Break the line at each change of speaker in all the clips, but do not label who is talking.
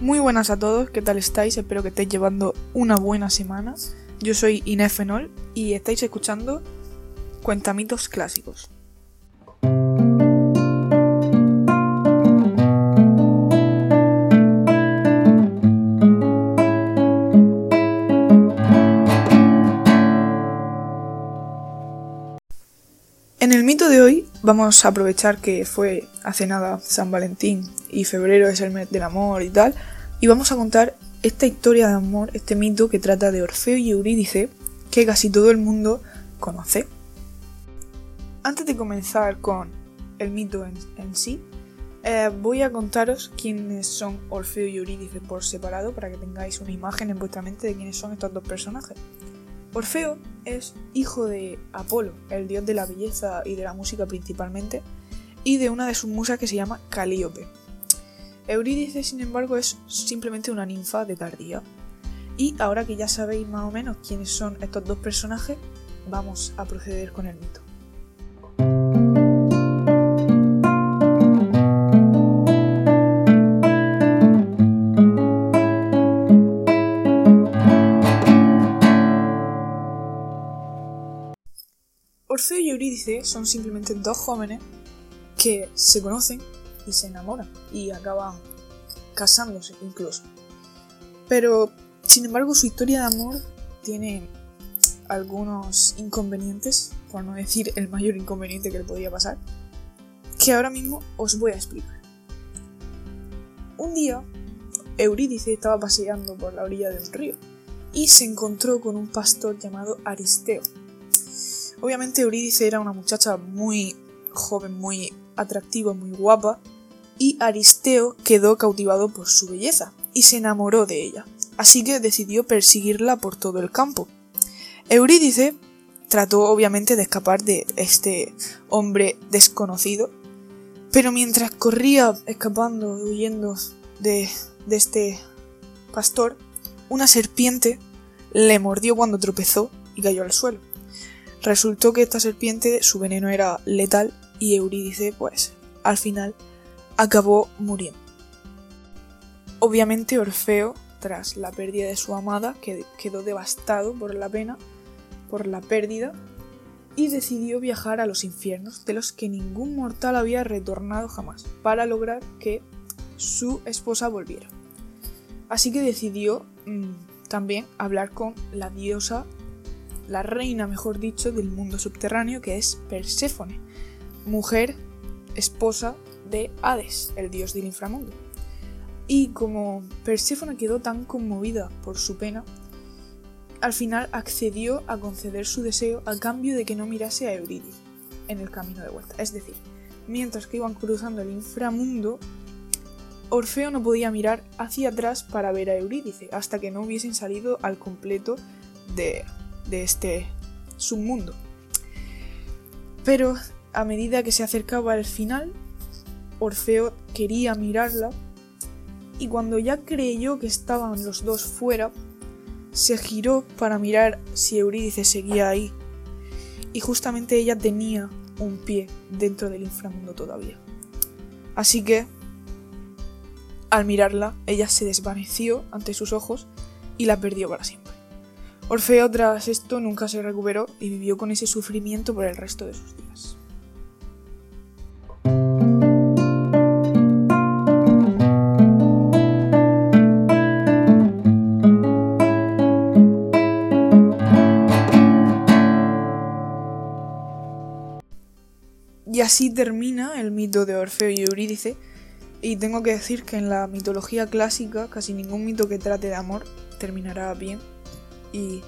Muy buenas a todos, ¿qué tal estáis? Espero que estéis llevando una buena semana. Yo soy Inés Fenol y estáis escuchando Cuentamitos Clásicos. En el mito de hoy vamos a aprovechar que fue hace nada San Valentín y febrero es el mes del amor y tal, y vamos a contar esta historia de amor, este mito que trata de Orfeo y Eurídice, que casi todo el mundo conoce. Antes de comenzar con el mito en, sí, eh, voy a contaros quiénes son Orfeo y Eurídice por separado para que tengáis una imagen en vuestra mente de quiénes son estos dos personajes. Orfeo es hijo de Apolo, el dios de la belleza y de la música principalmente, y de una de sus musas que se llama Calíope. Eurídice, sin embargo, es simplemente una ninfa de tardía. Y ahora que ya sabéis más o menos quiénes son estos dos personajes, vamos a proceder con el mito. Orfeo y Eurídice son simplemente dos jóvenes que se conocen y se enamoran y acaban casándose incluso. Pero, sin embargo, su historia de amor tiene algunos inconvenientes, por no decir el mayor inconveniente que le podía pasar, que ahora mismo os voy a explicar. Un día, Eurídice estaba paseando por la orilla de un río y se encontró con un pastor llamado Aristeo. Obviamente Eurídice era una muchacha muy joven, muy atractiva, muy guapa, y Aristeo quedó cautivado por su belleza y se enamoró de ella, así que decidió perseguirla por todo el campo. Eurídice trató obviamente de escapar de este hombre desconocido, pero mientras corría escapando, huyendo de, de este pastor, una serpiente le mordió cuando tropezó y cayó al suelo. Resultó que esta serpiente, su veneno era letal y Eurídice, pues, al final acabó muriendo. Obviamente Orfeo, tras la pérdida de su amada, quedó devastado por la pena, por la pérdida, y decidió viajar a los infiernos, de los que ningún mortal había retornado jamás, para lograr que su esposa volviera. Así que decidió mm, también hablar con la diosa, la reina, mejor dicho, del mundo subterráneo, que es Perséfone, mujer, esposa de Hades, el dios del inframundo. Y como Perséfone quedó tan conmovida por su pena, al final accedió a conceder su deseo a cambio de que no mirase a Eurídice en el camino de vuelta. Es decir, mientras que iban cruzando el inframundo, Orfeo no podía mirar hacia atrás para ver a Eurídice hasta que no hubiesen salido al completo de, de este submundo. Pero a medida que se acercaba al final, Orfeo quería mirarla y cuando ya creyó que estaban los dos fuera, se giró para mirar si Eurídice seguía ahí. Y justamente ella tenía un pie dentro del inframundo todavía. Así que, al mirarla, ella se desvaneció ante sus ojos y la perdió para siempre. Orfeo tras esto nunca se recuperó y vivió con ese sufrimiento por el resto de sus días. Y así termina el mito de Orfeo y Eurídice. Y tengo que decir que en la mitología clásica casi ningún mito que trate de amor terminará bien. Y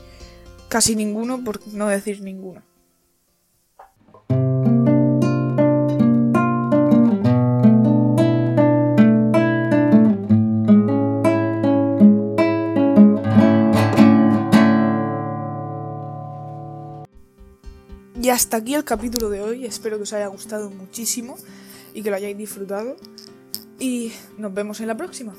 casi ninguno, por no decir ninguno. Y hasta aquí el capítulo de hoy. Espero que os haya gustado muchísimo y que lo hayáis disfrutado. Y nos vemos en la próxima.